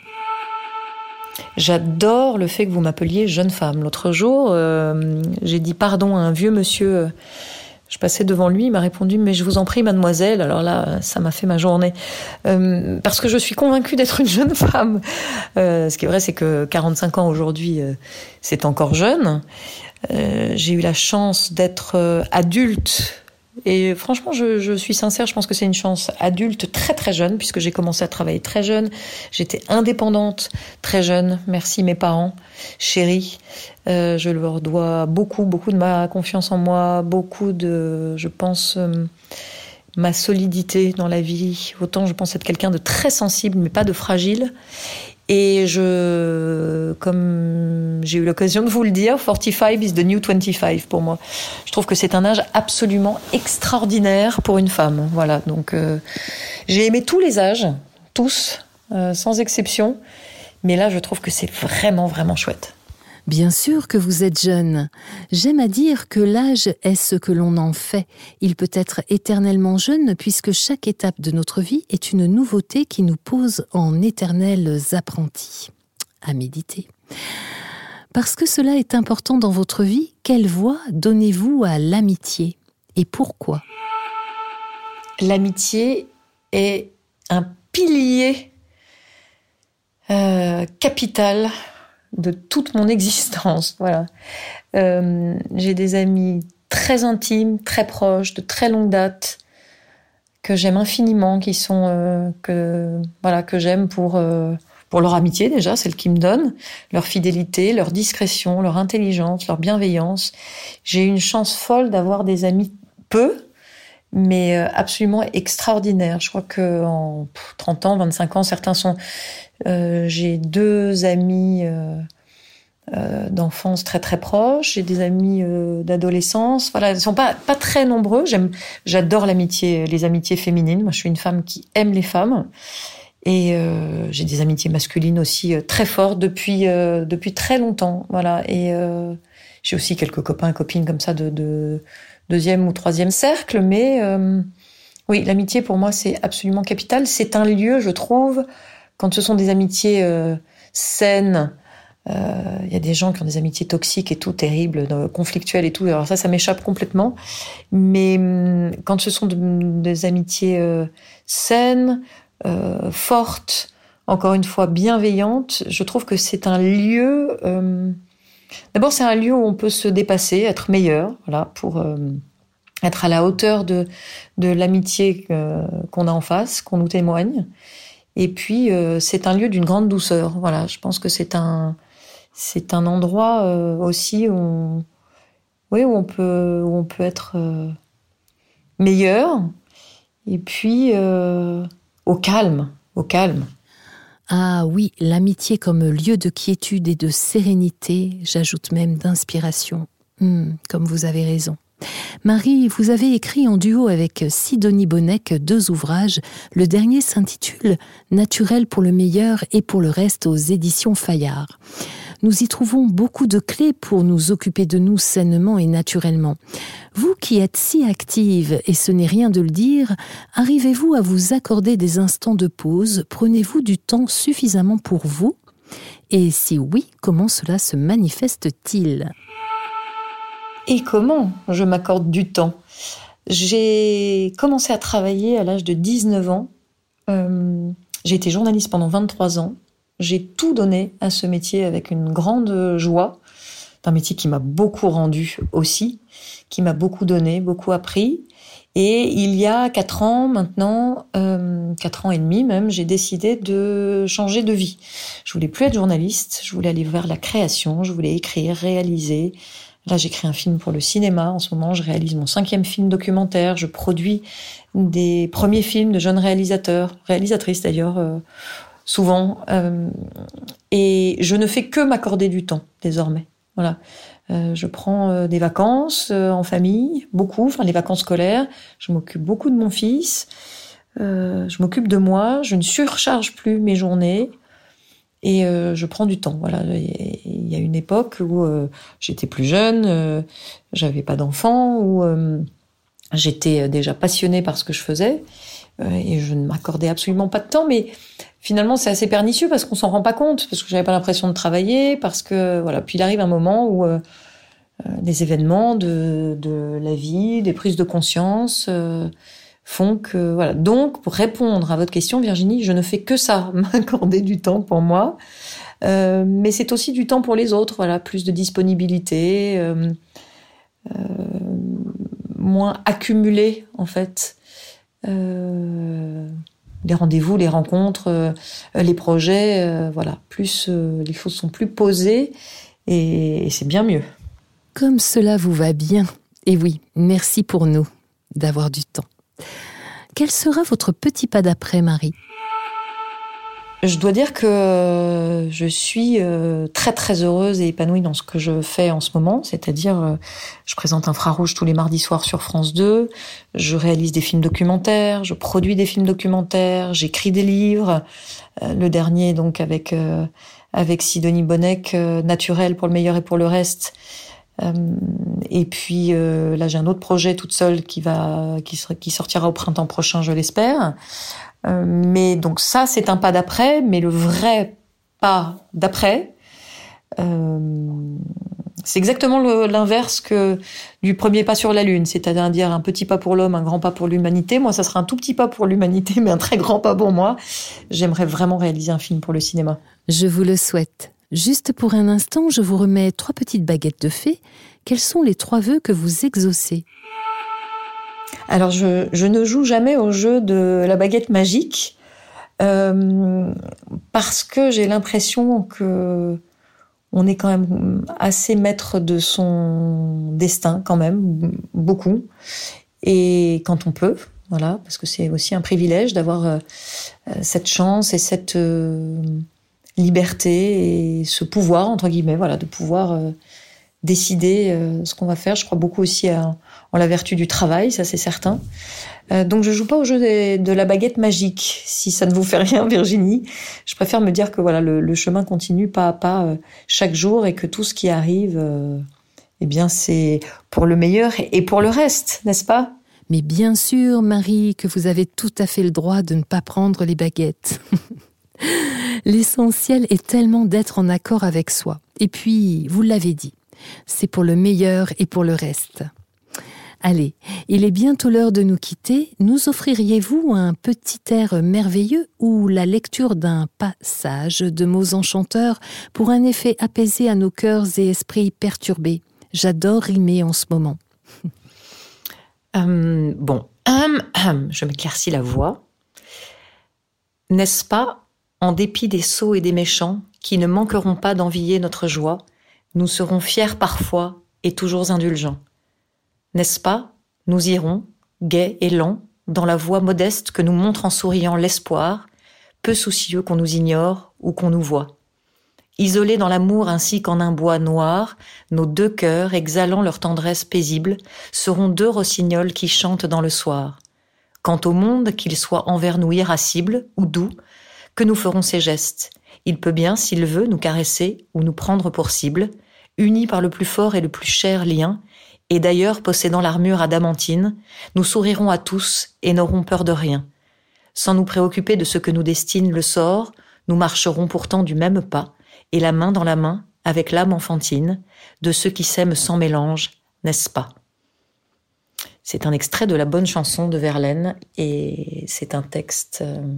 J'adore le fait que vous m'appeliez jeune femme. L'autre jour, euh, j'ai dit pardon à un vieux monsieur. Je passais devant lui, il m'a répondu mais je vous en prie mademoiselle. Alors là, ça m'a fait ma journée euh, parce que je suis convaincue d'être une jeune femme. Euh, ce qui est vrai, c'est que 45 ans aujourd'hui, c'est encore jeune. J'ai eu la chance d'être adulte et franchement, je, suis sincère, je pense que c'est une chance adulte très très jeune, puisque j'ai commencé à travailler très jeune. J'étais indépendante très jeune, merci mes parents, chéris. Euh, je leur dois beaucoup, beaucoup de ma confiance en moi, beaucoup de, je pense, euh, ma solidité dans la vie. Autant je pense être quelqu'un de très sensible, mais pas de fragile. Et je, comme j'ai eu l'occasion de vous le dire, 45 is the new 25 pour moi. Je trouve que c'est un âge absolument extraordinaire pour une femme. Voilà, donc euh, j'ai aimé tous les âges, tous, euh, sans exception. Mais là, je trouve que c'est vraiment, vraiment chouette. Bien sûr que vous êtes jeune. J'aime à dire que l'âge est ce que l'on en fait. Il peut être éternellement jeune puisque chaque étape de notre vie est une nouveauté qui nous pose en éternels apprentis. À méditer. Parce que cela est important dans votre vie, quelle voix donnez-vous à l'amitié et pourquoi? L'amitié est un pilier euh, capital de toute mon existence. Voilà. Euh, j'ai des amis très intimes, très proches, de très longue date, que j'aime infiniment, qui sont euh, que voilà que j'aime pour euh, pour leur amitié déjà, celle qu'ils me donnent, leur fidélité, leur discrétion, leur intelligence, leur bienveillance. J'ai une chance folle d'avoir des amis peu, mais euh, absolument extraordinaires. Je crois que en 30 ans, 25 ans, certains sont euh, j'ai deux amis euh, d'enfance très très proches, j'ai des amis d'adolescence. Voilà, ils sont pas pas très nombreux. J'aime, j'adore l'amitié, les amitiés féminines. Moi, je suis une femme qui aime les femmes. Et j'ai des amitiés masculines aussi très fortes depuis depuis très longtemps. Voilà. Et j'ai aussi quelques copains copines comme ça de deuxième ou troisième cercle. Mais oui, l'amitié pour moi c'est absolument capital. C'est un lieu, je trouve, quand ce sont des amitiés euh, saines, il euh, y a des gens qui ont des amitiés toxiques et tout, terribles, conflictuelles et tout. Alors ça, ça m'échappe complètement. Mais hum, quand ce sont de, des amitiés euh, saines, euh, fortes, encore une fois bienveillantes, je trouve que c'est un lieu. Euh, D'abord, c'est un lieu où on peut se dépasser, être meilleur, voilà, pour euh, être à la hauteur de de l'amitié qu'on a en face, qu'on nous témoigne. Et puis, euh, c'est un lieu d'une grande douceur. Voilà, je pense que c'est un, c'est un endroit euh, aussi où, on, oui, où on peut, où on peut être euh, meilleur. Et puis, au calme, au calme. Ah oui, l'amitié comme lieu de quiétude et de sérénité, j'ajoute même d'inspiration. Mmh, comme vous avez raison. Marie, vous avez écrit en duo avec Sidonie Bonnec deux ouvrages. Le dernier s'intitule Naturel pour le meilleur et pour le reste aux éditions Fayard. Nous y trouvons beaucoup de clés pour nous occuper de nous sainement et naturellement. Vous qui êtes si active, et ce n'est rien de le dire, arrivez-vous à vous accorder des instants de pause? Prenez-vous du temps suffisamment pour vous? Et si oui, comment cela se manifeste-t-il? Et comment je m'accorde du temps? J'ai commencé à travailler à l'âge de 19 ans. Euh, j'ai été journaliste pendant 23 ans. J'ai tout donné à ce métier avec une grande joie. C'est un métier qui m'a beaucoup rendu aussi, qui m'a beaucoup donné, beaucoup appris. Et il y a quatre ans maintenant, euh, quatre ans et demi même, j'ai décidé de changer de vie. Je voulais plus être journaliste, je voulais aller vers la création, je voulais écrire, réaliser, Là, j'écris un film pour le cinéma. En ce moment, je réalise mon cinquième film documentaire. Je produis des premiers films de jeunes réalisateurs, réalisatrices d'ailleurs, euh, souvent. Euh, et je ne fais que m'accorder du temps désormais. Voilà. Euh, je prends euh, des vacances euh, en famille, beaucoup, enfin les vacances scolaires. Je m'occupe beaucoup de mon fils. je m'occupe de moi. Je ne surcharge plus mes journées et euh, je prends du temps. Voilà, il y a une époque où euh, j'étais plus jeune, euh, j'avais pas d'enfants, où euh, j'étais déjà passionnée par ce que je faisais euh, et je ne m'accordais absolument pas de temps. Mais finalement, c'est assez pernicieux parce qu'on s'en rend pas compte, parce que j'avais pas l'impression de travailler, parce que voilà. Puis il arrive un moment où euh, euh, des événements de, de la vie, des prises de conscience euh, font que voilà. Donc, pour répondre à votre question, Virginie, je ne fais que ça, m'accorder du temps pour moi, mais c'est aussi du temps pour les autres. Voilà, plus de disponibilité, moins accumulé en fait. Les rendez-vous, les rencontres, euh, les projets, euh, voilà, plus euh, les choses sont plus posées et, et c'est bien mieux. Comme cela vous va bien. Et oui, merci pour nous d'avoir du temps. Quel sera votre petit pas d'après, Marie? Je dois dire que je suis euh, très très heureuse et épanouie dans ce que je fais en ce moment, c'est-à-dire euh, je présente Infrarouge tous les mardis soirs sur France 2, je réalise des films documentaires, je produis des films documentaires, j'écris des livres, euh, le dernier donc avec avec Sidonie Bonnec, Naturel pour le meilleur et pour le reste. Et puis là j'ai un autre projet toute seule qui va qui, qui sortira au printemps prochain, je l'espère. Euh, mais donc ça, c'est un pas d'après, mais le vrai pas d'après, euh, c'est exactement l'inverse que du premier pas sur la Lune, c'est-à-dire un petit pas pour l'homme, un grand pas pour l'humanité. Moi, ça sera un tout petit pas pour l'humanité, mais un très grand pas pour moi. J'aimerais vraiment réaliser un film pour le cinéma. Je vous le souhaite. Juste pour un instant, je vous remets trois petites baguettes de fée. Quels sont les trois vœux que vous exaucez? Alors, je, ne joue jamais au jeu de la baguette magique euh, parce que j'ai l'impression que on est quand même assez maître de son destin, quand même, beaucoup. Et quand on peut, voilà, parce que c'est aussi un privilège d'avoir euh, cette chance et cette euh, liberté et ce pouvoir, entre guillemets, voilà, de pouvoir décider ce qu'on va faire. Je crois beaucoup aussi à, en la vertu du travail, ça c'est certain. Euh, donc je joue pas au jeu de la baguette magique, si ça ne vous fait rien, Virginie. Je préfère me dire que voilà, le, le chemin continue pas à pas euh, chaque jour et que tout ce qui arrive, euh, eh bien c'est pour le meilleur et pour le reste, n'est-ce pas? Mais bien sûr, Marie, que vous avez tout à fait le droit de ne pas prendre les baguettes. L'essentiel est tellement d'être en accord avec soi. Et puis, vous l'avez dit, c'est pour le meilleur et pour le reste. Allez, il est bientôt l'heure de nous quitter. Nous offririez-vous un petit air merveilleux ou la lecture d'un passage de mots enchanteurs pour un effet apaisé à nos cœurs et esprits perturbés? J'adore rimer en ce moment. Euh, Bon, hum, hum, je m'éclaircis la voix. N'est-ce pas, en dépit des sots et des méchants, qui ne manqueront pas d'envier notre joie, nous serons fiers parfois et toujours indulgents N'est-ce pas, nous irons, gais et lents, dans la voie modeste que nous montre en souriant l'espoir, peu soucieux qu'on nous ignore ou qu'on nous voit. Isolés dans l'amour ainsi qu'en un bois noir, nos deux cœurs, exhalant leur tendresse paisible, seront deux rossignols qui chantent dans le soir. Quant au monde, qu'il soit envers nous irascible ou doux, que nous ferons ces gestes? Il peut bien, s'il veut, nous caresser ou nous prendre pour cible, unis par le plus fort et le plus cher lien, et d'ailleurs possédant l'armure adamantine, nous sourirons à tous et n'aurons peur de rien. Sans nous préoccuper de ce que nous destine le sort, nous marcherons pourtant du même pas, et la main dans la main, avec l'âme enfantine, de ceux qui s'aiment sans mélange, n'est-ce pas? C'est un extrait de la bonne chanson de Verlaine, et c'est un texte euh,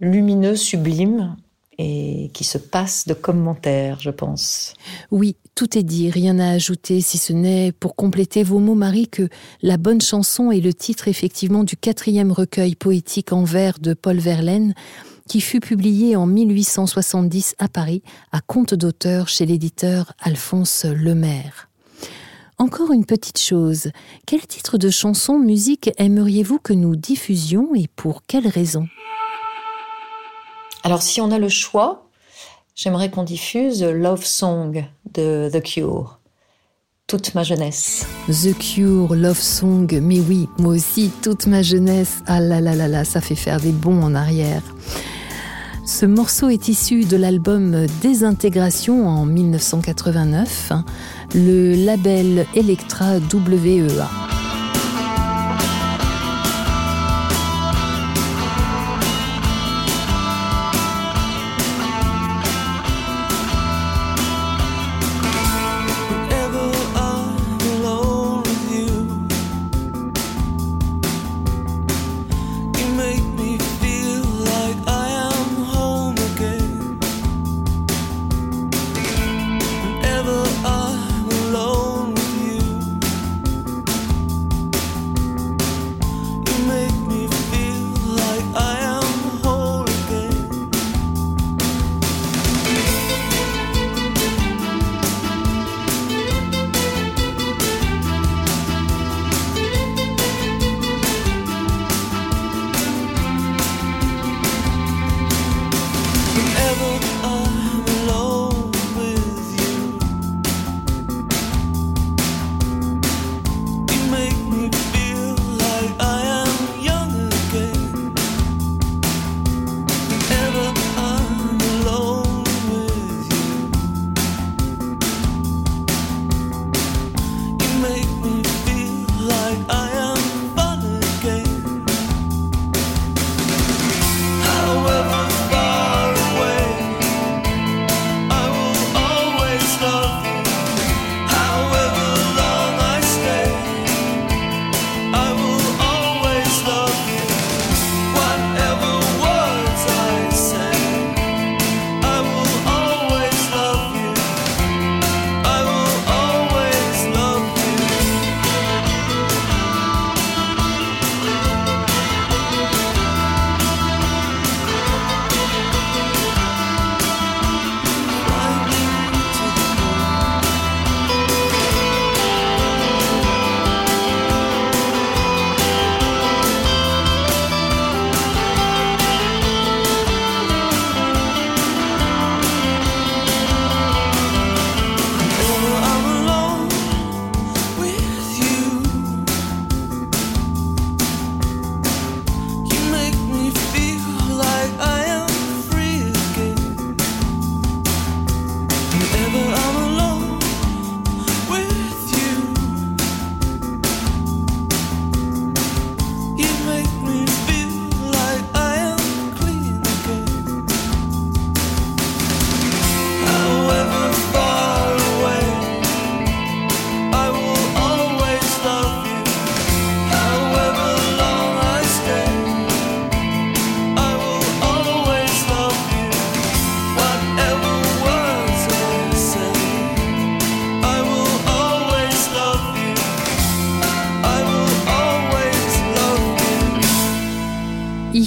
lumineux, sublime, et qui se passe de commentaires, je pense. Oui, tout est dit, rien à ajouter, si ce n'est pour compléter vos mots, Marie, que La bonne chanson est le titre effectivement du quatrième recueil poétique en vers de Paul Verlaine, qui fut publié en 1870 à Paris, à compte d'auteur chez l'éditeur Alphonse Lemaire. Encore une petite chose, quel titre de chanson, musique aimeriez-vous que nous diffusions et pour quelle raison? Alors, si on a le choix, j'aimerais qu'on diffuse Love Song de The Cure. Toute ma jeunesse. The Cure, Love Song, mais oui, moi aussi, toute ma jeunesse, ah là là là là, ça fait faire des bonds en arrière. Ce morceau est issu de l'album Désintégration en 1989, hein, le label Electra WEA.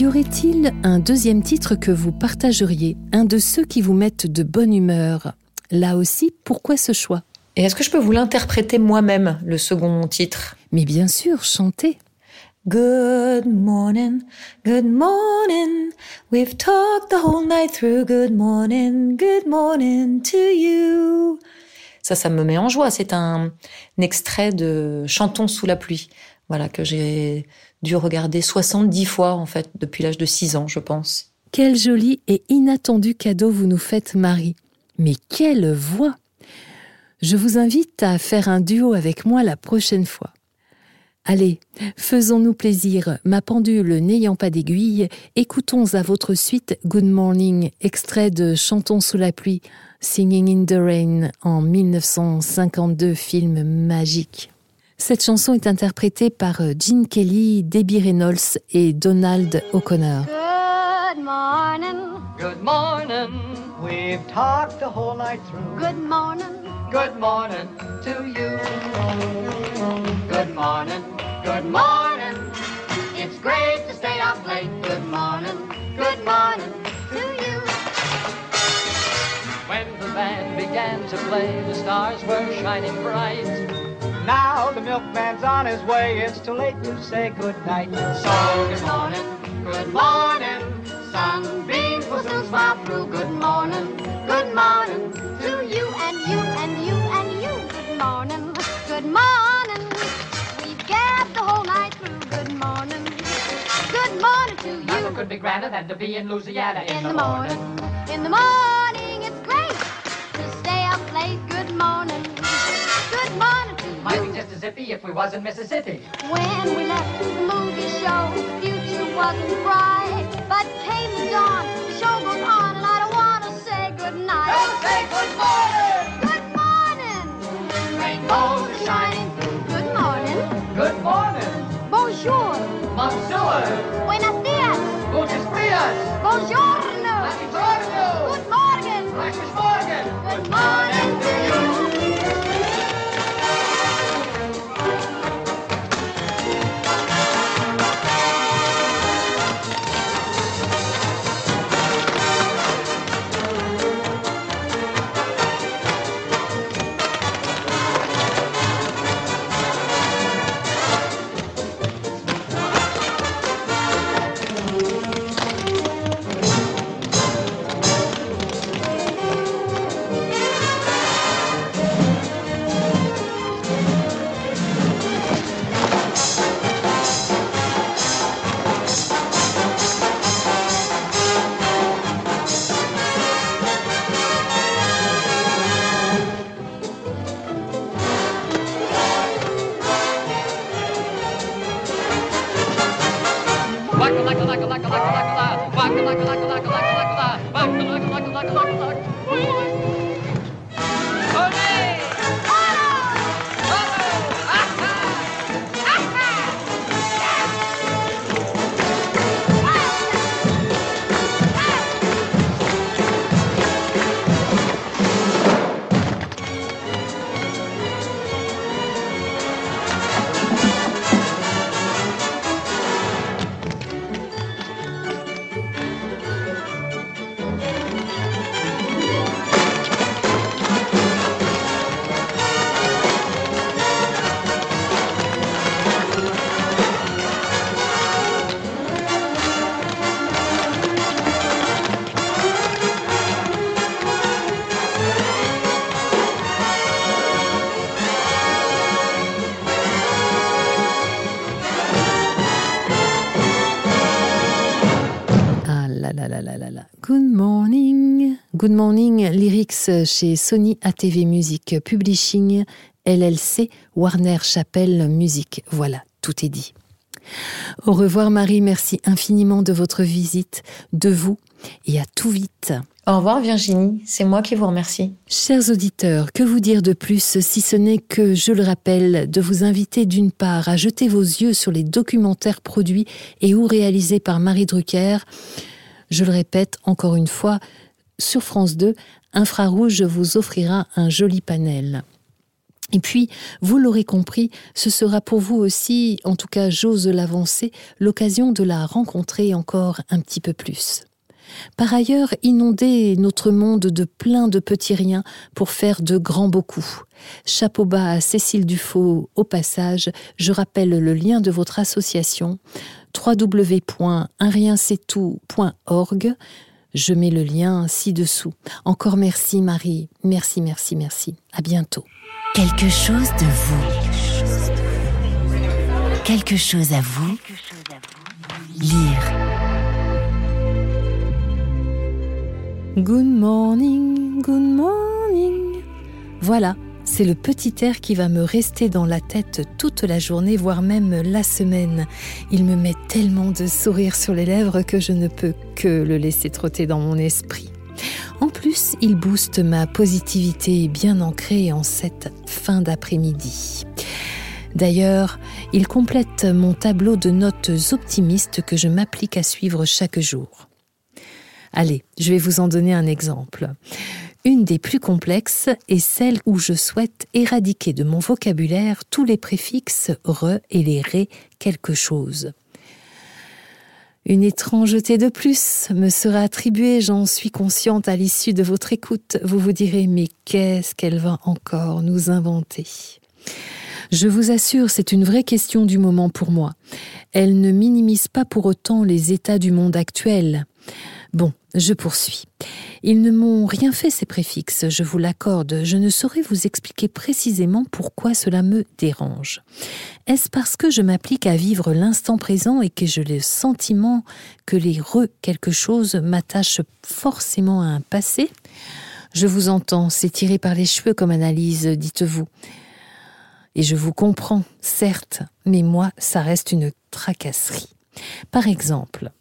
Aurait-il un deuxième titre que vous partageriez, un de ceux qui vous mettent de bonne humeur? Là aussi, pourquoi ce choix? Et est-ce que je peux vous l'interpréter moi-même, le second titre? Mais bien sûr, chantez. Good morning, good morning. We've talked the whole night through. Good morning, good morning to you. Ça, ça me met en joie. C'est un, extrait de Chantons sous la pluie. Voilà, que j'ai dû regarder 70 fois, en fait, depuis l'âge de 6 ans, je pense. Quel joli et inattendu cadeau vous nous faites, Marie. Mais quelle voix Je vous invite à faire un duo avec moi la prochaine fois. Allez, faisons-nous plaisir, ma pendule n'ayant pas d'aiguille, écoutons à votre suite Good Morning, extrait de Chantons sous la pluie, Singing in the Rain en 1952, film magique. Cette chanson est interprétée par Gene Kelly, Debbie Reynolds et Donald O'Connor. Good morning. Good morning. We've talked the whole night through. Good morning. Good morning to you. Good morning. Good morning. It's great to stay up late. Good morning. Good morning to you. When the band began to play, the stars were shining bright. Now the milkman's on his way. It's too late to say good night. So good morning. Good morning. Sunbeams will soon smile through. Good morning, good morning to you and you and you and you. Good morning, good morning. We've gabbed the whole night through. Good morning, good morning to you. Nothing could be grander than to be in Louisiana in, in the, the morning. morning. In the morning, it's great to stay up late. Good morning, good morning to you. Might be just as zippy if we was in Mississippi. When we left the movie show, the future wasn't bright. But came the dawn, the show goes on, and I don't want to say goodnight. Don't say good morning! Good morning! Rainbows are shining through. Good morning! Good morning! Bonjour! Monsieur! Buenos dias! Gutes dias! Buongiorno! Buongiorno! Good morning! Guten Morgen! Good morning to you! Morning. Lyrics chez Sony ATV Music Publishing, LLC, Warner Chappell Music. Voilà, tout est dit. Au revoir Marie, merci infiniment de votre visite, de vous et à tout vite. Au revoir Virginie, c'est moi qui vous remercie. Chers auditeurs, que vous dire de plus si ce n'est que, je le rappelle, de vous inviter d'une part à jeter vos yeux sur les documentaires produits et ou réalisés par Marie Drucker, je le répète encore une fois, sur France 2, Infrarouge vous offrira un joli panel. Et puis, vous l'aurez compris, ce sera pour vous aussi, en tout cas j'ose l'avancer, l'occasion de la rencontrer encore un petit peu plus. Par ailleurs, inonder notre monde de plein de petits riens pour faire de grands beaucoup. Chapeau bas à Cécile Dufaux au passage, je rappelle le lien de votre association www.unriensettout.org. Je mets le lien ci-dessous. Encore merci Marie, merci, merci, merci. À bientôt. Quelque chose de vous. Quelque chose à vous. Lire. Good morning, good morning. Voilà, c'est le petit air qui va me rester dans la tête toute la journée, voire même la semaine. Il me met tellement de sourires sur les lèvres que je ne peux que le laisser trotter dans mon esprit. En plus, il booste ma positivité bien ancrée en cette fin d'après-midi. D'ailleurs, il complète mon tableau de notes optimistes que je m'applique à suivre chaque jour. Allez, je vais vous en donner un exemple. Une des plus complexes est celle où je souhaite éradiquer de mon vocabulaire tous les préfixes re et les ré quelque chose. Une étrangeté de plus me sera attribuée, j'en suis consciente à l'issue de votre écoute. Vous vous direz, mais qu'est-ce qu'elle va encore nous inventer? Je vous assure, c'est une vraie question du moment pour moi. Elle ne minimise pas pour autant les états du monde actuel. Bon, je poursuis. Ils ne m'ont rien fait ces préfixes, je vous l'accorde. Je ne saurais vous expliquer précisément pourquoi cela me dérange. Est-ce parce que je m'applique à vivre l'instant présent et que j'ai le sentiment que les re quelque chose m'attachent forcément à un passé? Je vous entends, c'est tiré par les cheveux comme analyse, dites-vous. Et je vous comprends, certes, mais moi, ça reste une tracasserie. Par exemple,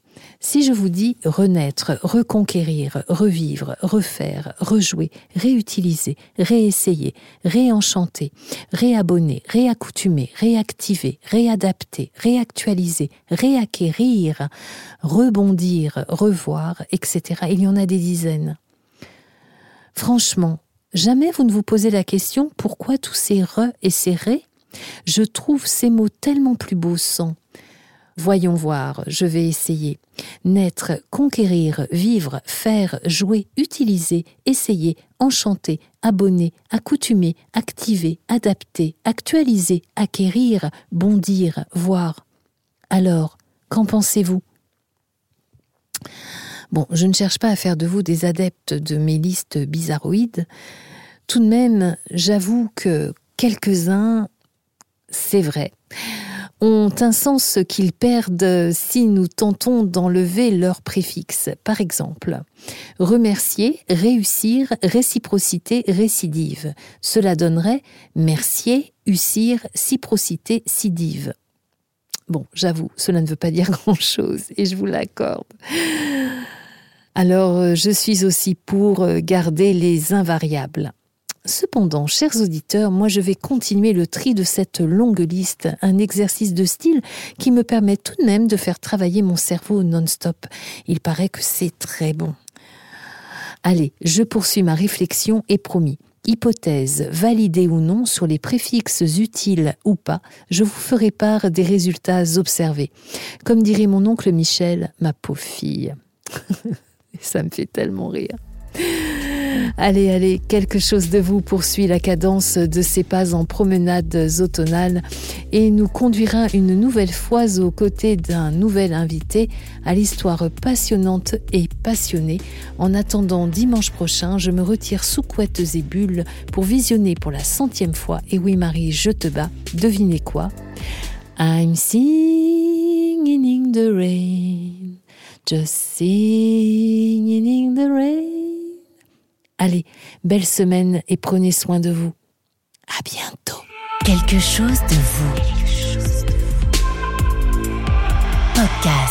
si je vous dis renaître, reconquérir, revivre, refaire, rejouer, réutiliser, réessayer, réenchanter, réabonner, réaccoutumer, réactiver, réadapter, réactualiser, réacquérir, rebondir, revoir, etc., il y en a des dizaines. Franchement, jamais vous ne vous posez la question pourquoi tous ces re et ces ré? Je trouve ces mots tellement plus beaux sans. Voyons voir, je vais essayer. Naître, conquérir, vivre, faire, jouer, utiliser, essayer, enchanter, abonner, accoutumer, activer, adapter, actualiser, acquérir, bondir, voir. Alors, qu'en pensez-vous? Bon, je ne cherche pas à faire de vous des adeptes de mes listes bizarroïdes. Tout de même, j'avoue que quelques-uns, c'est vrai, ont un sens qu'ils perdent si nous tentons d'enlever leur préfixe. Par exemple, remercier, réussir, réciprocité, récidive. Cela donnerait mercier, ussir, ciprocité, cidive. Bon, j'avoue, cela ne veut pas dire grand-chose et je vous l'accorde. Alors, je suis aussi pour garder les invariables. Cependant, chers auditeurs, moi je vais continuer le tri de cette longue liste, un exercice de style qui me permet tout de même de faire travailler mon cerveau non-stop. Il paraît que c'est très bon. Allez, je poursuis ma réflexion et promis. Hypothèse, validée ou non sur les préfixes utiles ou pas, je vous ferai part des résultats observés. Comme dirait mon oncle Michel, ma pauvre fille. Ça me fait tellement rire. Allez, allez, quelque chose de vous poursuit la cadence de ces pas en promenade automnale et nous conduira une nouvelle fois aux côtés d'un nouvel invité à l'histoire passionnante et passionnée. En attendant dimanche prochain, je me retire sous couettes et bulles pour visionner pour la centième fois, et oui Marie, je te bats, devinez quoi? I'm singing in the rain, just singing in the rain. Allez, belle semaine et prenez soin de vous. À bientôt. Quelque chose de vous. Podcast.